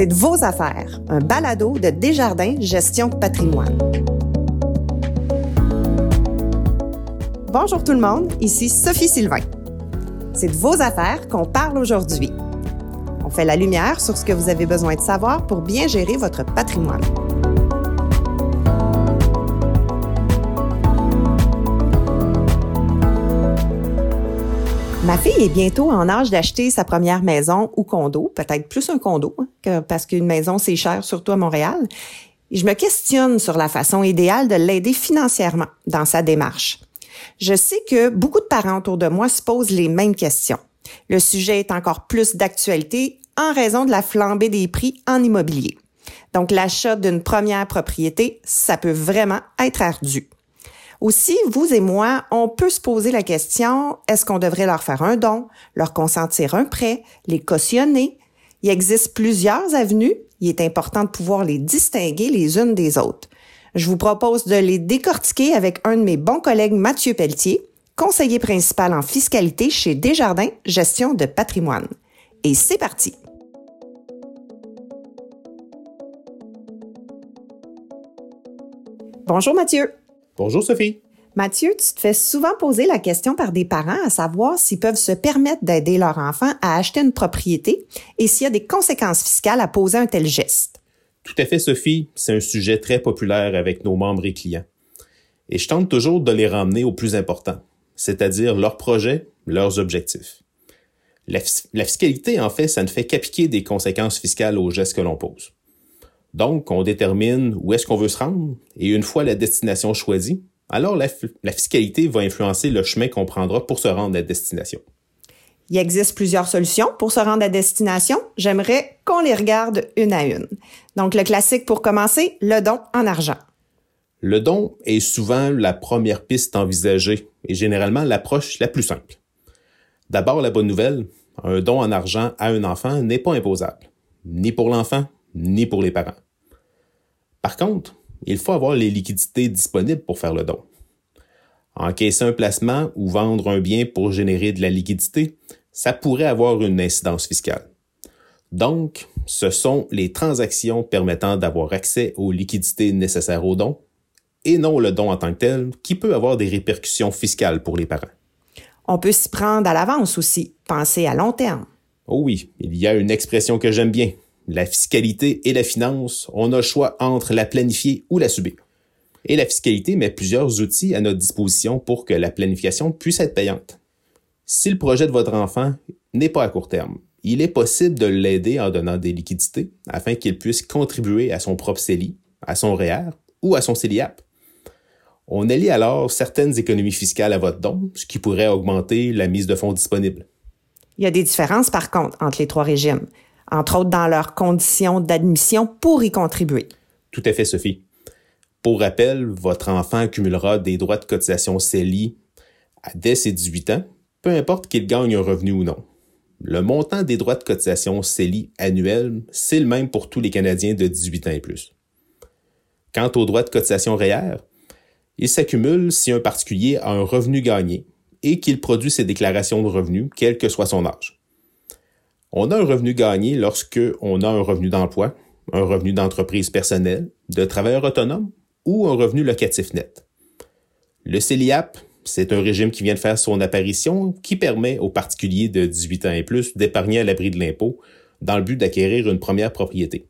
C'est de vos affaires, un balado de Desjardins Gestion patrimoine. Bonjour tout le monde, ici Sophie Sylvain. C'est de vos affaires qu'on parle aujourd'hui. On fait la lumière sur ce que vous avez besoin de savoir pour bien gérer votre patrimoine. Ma fille est bientôt en âge d'acheter sa première maison ou condo, peut-être plus un condo, hein, parce qu'une maison, c'est cher, surtout à Montréal. Je me questionne sur la façon idéale de l'aider financièrement dans sa démarche. Je sais que beaucoup de parents autour de moi se posent les mêmes questions. Le sujet est encore plus d'actualité en raison de la flambée des prix en immobilier. Donc, l'achat d'une première propriété, ça peut vraiment être ardu. Aussi, vous et moi, on peut se poser la question, est-ce qu'on devrait leur faire un don, leur consentir un prêt, les cautionner? Il existe plusieurs avenues. Il est important de pouvoir les distinguer les unes des autres. Je vous propose de les décortiquer avec un de mes bons collègues, Mathieu Pelletier, conseiller principal en fiscalité chez Desjardins Gestion de patrimoine. Et c'est parti! Bonjour Mathieu. Bonjour Sophie. Mathieu, tu te fais souvent poser la question par des parents à savoir s'ils peuvent se permettre d'aider leur enfant à acheter une propriété et s'il y a des conséquences fiscales à poser un tel geste. Tout à fait, Sophie. C'est un sujet très populaire avec nos membres et clients. Et je tente toujours de les ramener au plus important, c'est-à-dire leurs projets, leurs objectifs. La, la, fiscalité, en fait, ça ne fait qu'appliquer des conséquences fiscales aux gestes que l'on pose. Donc, on détermine où est-ce qu'on veut se rendre et une fois la destination choisie, alors la, la fiscalité va influencer le chemin qu'on prendra pour se rendre à destination. Il existe plusieurs solutions pour se rendre à destination. J'aimerais qu'on les regarde une à une. Donc, le classique pour commencer, le don en argent. Le don est souvent la première piste envisagée et généralement l'approche la plus simple. D'abord, la bonne nouvelle, un don en argent à un enfant n'est pas imposable, ni pour l'enfant, ni pour les parents. Par contre, il faut avoir les liquidités disponibles pour faire le don. Encaisser un placement ou vendre un bien pour générer de la liquidité, ça pourrait avoir une incidence fiscale. Donc, ce sont les transactions permettant d'avoir accès aux liquidités nécessaires au don, et non le don en tant que tel, qui peut avoir des répercussions fiscales pour les parents. On peut s'y prendre à l'avance aussi, penser à long terme. Oh oui, il y a une expression que j'aime bien, la fiscalité et la finance, on a le choix entre la planifier ou la subir. Et la fiscalité met plusieurs outils à notre disposition pour que la planification puisse être payante. Si le projet de votre enfant n'est pas à court terme, il est possible de l'aider en donnant des liquidités afin qu'il puisse contribuer à son propre CELI, à son REER ou à son CELIAP. On allie alors certaines économies fiscales à votre don, ce qui pourrait augmenter la mise de fonds disponible. Il y a des différences par contre entre les trois régimes entre autres dans leurs conditions d'admission pour y contribuer. Tout à fait, Sophie. Pour rappel, votre enfant accumulera des droits de cotisation CELI dès ses 18 ans, peu importe qu'il gagne un revenu ou non. Le montant des droits de cotisation CELI annuels, c'est le même pour tous les Canadiens de 18 ans et plus. Quant aux droits de cotisation REER, ils s'accumulent si un particulier a un revenu gagné et qu'il produit ses déclarations de revenus, quel que soit son âge. On a un revenu gagné lorsque on a un revenu d'emploi, un revenu d'entreprise personnelle, de travailleur autonome ou un revenu locatif net. Le CELIAP, c'est un régime qui vient de faire son apparition qui permet aux particuliers de 18 ans et plus d'épargner à l'abri de l'impôt dans le but d'acquérir une première propriété.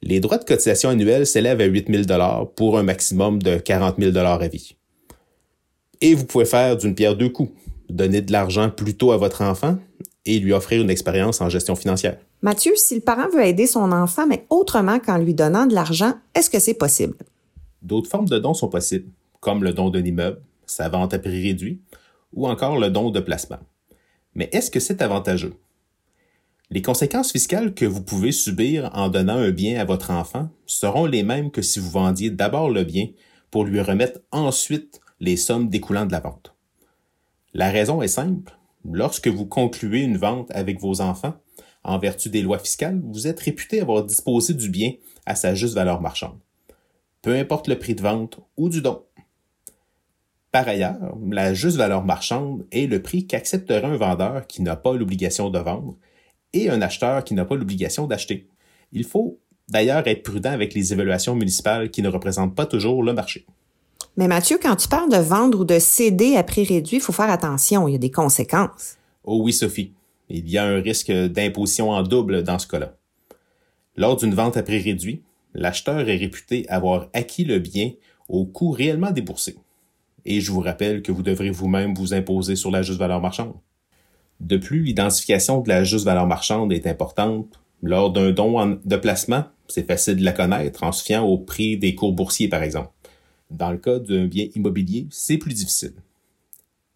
Les droits de cotisation annuels s'élèvent à 8 000 pour un maximum de 40 000 à vie. Et vous pouvez faire d'une pierre deux coups, donner de l'argent plutôt à votre enfant et lui offrir une expérience en gestion financière. Mathieu, si le parent veut aider son enfant, mais autrement qu'en lui donnant de l'argent, est-ce que c'est possible? D'autres formes de dons sont possibles, comme le don d'un immeuble, sa vente à prix réduit, ou encore le don de placement. Mais est-ce que c'est avantageux? Les conséquences fiscales que vous pouvez subir en donnant un bien à votre enfant seront les mêmes que si vous vendiez d'abord le bien pour lui remettre ensuite les sommes découlant de la vente. La raison est simple, Lorsque vous concluez une vente avec vos enfants, en vertu des lois fiscales, vous êtes réputé avoir disposé du bien à sa juste valeur marchande, peu importe le prix de vente ou du don. Par ailleurs, la juste valeur marchande est le prix qu'accepterait un vendeur qui n'a pas l'obligation de vendre et un acheteur qui n'a pas l'obligation d'acheter. Il faut d'ailleurs être prudent avec les évaluations municipales qui ne représentent pas toujours le marché. Mais Mathieu, quand tu parles de vendre ou de céder à prix réduit, il faut faire attention, il y a des conséquences. Oh oui, Sophie, il y a un risque d'imposition en double dans ce cas-là. Lors d'une vente à prix réduit, l'acheteur est réputé avoir acquis le bien au coût réellement déboursé. Et je vous rappelle que vous devrez vous-même vous imposer sur la juste valeur marchande. De plus, l'identification de la juste valeur marchande est importante. Lors d'un don de placement, c'est facile de la connaître en se fiant au prix des cours boursiers, par exemple. Dans le cas d'un bien immobilier, c'est plus difficile.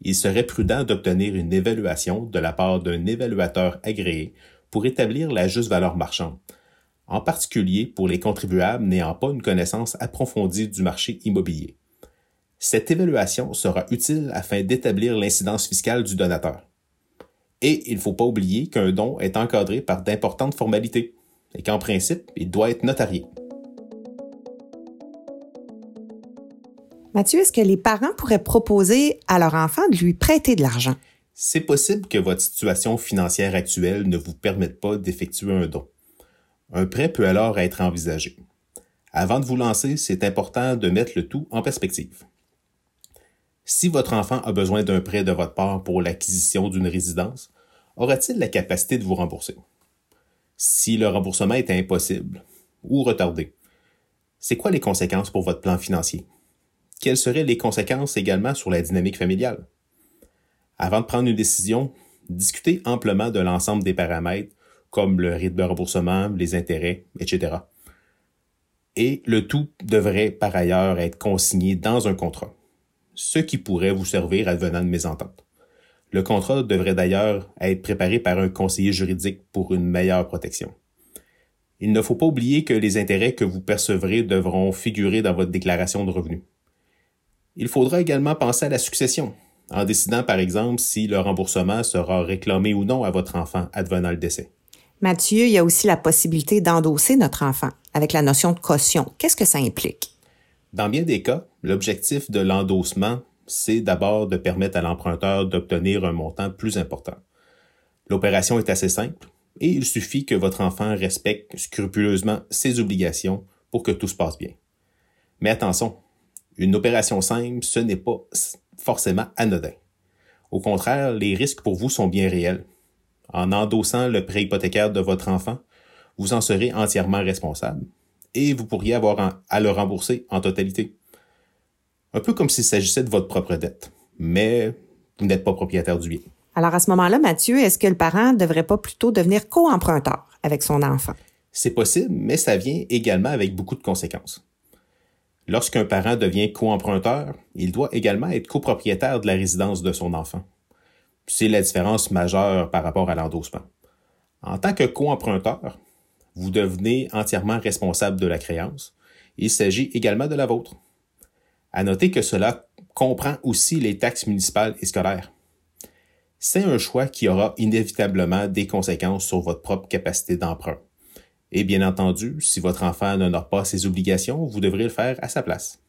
Il serait prudent d'obtenir une évaluation de la part d'un évaluateur agréé pour établir la juste valeur marchande, en particulier pour les contribuables n'ayant pas une connaissance approfondie du marché immobilier. Cette évaluation sera utile afin d'établir l'incidence fiscale du donateur. Et il ne faut pas oublier qu'un don est encadré par d'importantes formalités et qu'en principe, il doit être notarié. Mathieu, est-ce que les parents pourraient proposer à leur enfant de lui prêter de l'argent? C'est possible que votre situation financière actuelle ne vous permette pas d'effectuer un don. Un prêt peut alors être envisagé. Avant de vous lancer, c'est important de mettre le tout en perspective. Si votre enfant a besoin d'un prêt de votre part pour l'acquisition d'une résidence, aura-t-il la capacité de vous rembourser? Si le remboursement est impossible ou retardé, c'est quoi les conséquences pour votre plan financier? Quelles seraient les conséquences également sur la dynamique familiale? Avant de prendre une décision, discutez amplement de l'ensemble des paramètres comme le rythme de remboursement, les intérêts, etc. Et le tout devrait par ailleurs être consigné dans un contrat, ce qui pourrait vous servir advenant de mésentente. Le contrat devrait d'ailleurs être préparé par un conseiller juridique pour une meilleure protection. Il ne faut pas oublier que les intérêts que vous percevrez devront figurer dans votre déclaration de revenus. Il faudra également penser à la succession, en décidant par exemple si le remboursement sera réclamé ou non à votre enfant advenant le décès. Mathieu, il y a aussi la possibilité d'endosser notre enfant avec la notion de caution. Qu'est-ce que ça implique? Dans bien des cas, l'objectif de l'endossement, c'est d'abord de permettre à l'emprunteur d'obtenir un montant plus important. L'opération est assez simple et il suffit que votre enfant respecte scrupuleusement ses obligations pour que tout se passe bien. Mais attention, une opération simple, ce n'est pas forcément anodin. Au contraire, les risques pour vous sont bien réels en endossant le prêt hypothécaire de votre enfant, vous en serez entièrement responsable et vous pourriez avoir à le rembourser en totalité. Un peu comme s'il s'agissait de votre propre dette, mais vous n'êtes pas propriétaire du bien. Alors à ce moment-là, Mathieu, est-ce que le parent ne devrait pas plutôt devenir co-emprunteur avec son enfant? C'est possible, mais ça vient également avec beaucoup de conséquences. Lorsqu'un parent devient co-emprunteur, il doit également être copropriétaire de la résidence de son enfant. C'est la différence majeure par rapport à l'endossement. En tant que co-emprunteur, vous devenez entièrement responsable de la créance. Il s'agit également de la vôtre. À noter que cela comprend aussi les taxes municipales et scolaires. C'est un choix qui aura inévitablement des conséquences sur votre propre capacité d'emprunt. Et bien entendu, si votre enfant n'honore pas ses obligations, vous devrez le faire à sa place.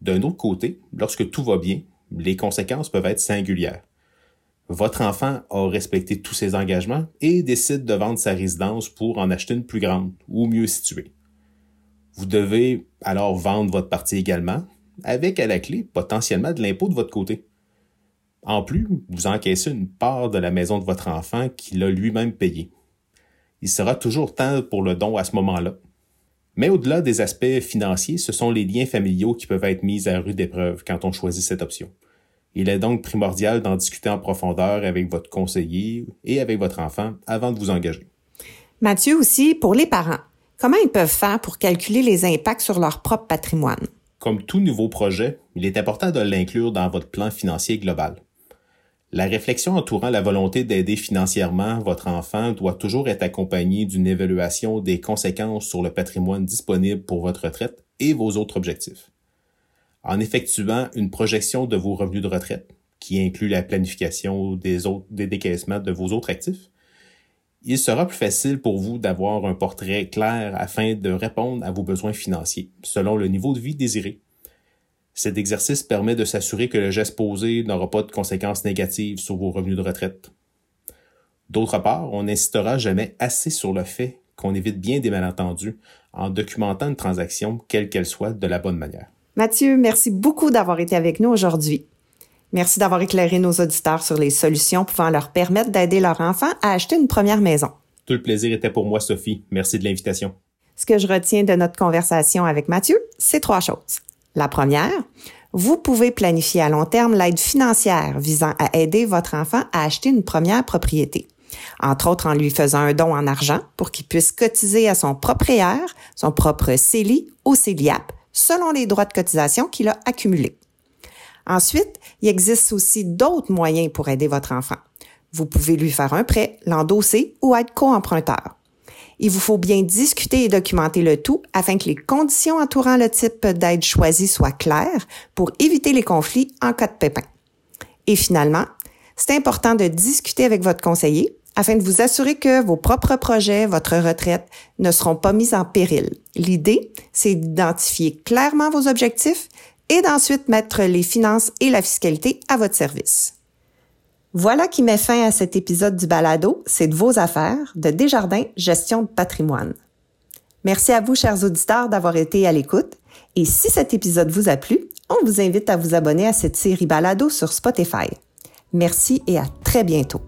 D'un autre côté, lorsque tout va bien, les conséquences peuvent être singulières votre enfant a respecté tous ses engagements et décide de vendre sa résidence pour en acheter une plus grande ou mieux située. Vous devez alors vendre votre partie également, avec à la clé potentiellement de l'impôt de votre côté. En plus, vous encaissez une part de la maison de votre enfant qu'il a lui-même payée. Il sera toujours temps pour le don à ce moment-là. Mais au-delà des aspects financiers, ce sont les liens familiaux qui peuvent être mis à rude épreuve quand on choisit cette option. Il est donc primordial d'en discuter en profondeur avec votre conseiller et avec votre enfant avant de vous engager. Mathieu aussi, pour les parents, comment ils peuvent faire pour calculer les impacts sur leur propre patrimoine? Comme tout nouveau projet, il est important de l'inclure dans votre plan financier global. La réflexion entourant la volonté d'aider financièrement votre enfant doit toujours être accompagnée d'une évaluation des conséquences sur le patrimoine disponible pour votre retraite et vos autres objectifs en effectuant une projection de vos revenus de retraite, qui inclut la planification des, autres, des décaissements de vos autres actifs, il sera plus facile pour vous d'avoir un portrait clair afin de répondre à vos besoins financiers, selon le niveau de vie désiré. Cet exercice permet de s'assurer que le geste posé n'aura pas de conséquences négatives sur vos revenus de retraite. D'autre part, on n'insistera jamais assez sur le fait qu'on évite bien des malentendus en documentant une transaction, quelle qu'elle soit, de la bonne manière. Mathieu, merci beaucoup d'avoir été avec nous aujourd'hui. Merci d'avoir éclairé nos auditeurs sur les solutions pouvant leur permettre d'aider leur enfant à acheter une première maison. Tout le plaisir était pour moi, Sophie. Merci de l'invitation. Ce que je retiens de notre conversation avec Mathieu, c'est trois choses. La première, vous pouvez planifier à long terme l'aide financière visant à aider votre enfant à acheter une première propriété. Entre autres en lui faisant un don en argent pour qu'il puisse cotiser à son propriétaire, son propre CELI ou CELIAP, selon les droits de cotisation qu'il a accumulés. Ensuite, il existe aussi d'autres moyens pour aider votre enfant. Vous pouvez lui faire un prêt, l'endosser ou être co-emprunteur. Il vous faut bien discuter et documenter le tout afin que les conditions entourant le type d'aide choisi soient claires pour éviter les conflits en cas de pépin. Et finalement, c'est important de discuter avec votre conseiller afin de vous assurer que vos propres projets, votre retraite ne seront pas mis en péril. L'idée, c'est d'identifier clairement vos objectifs et d'ensuite mettre les finances et la fiscalité à votre service. Voilà qui met fin à cet épisode du balado C'est de vos affaires de Desjardins Gestion de patrimoine. Merci à vous, chers auditeurs, d'avoir été à l'écoute. Et si cet épisode vous a plu, on vous invite à vous abonner à cette série balado sur Spotify. Merci et à très bientôt.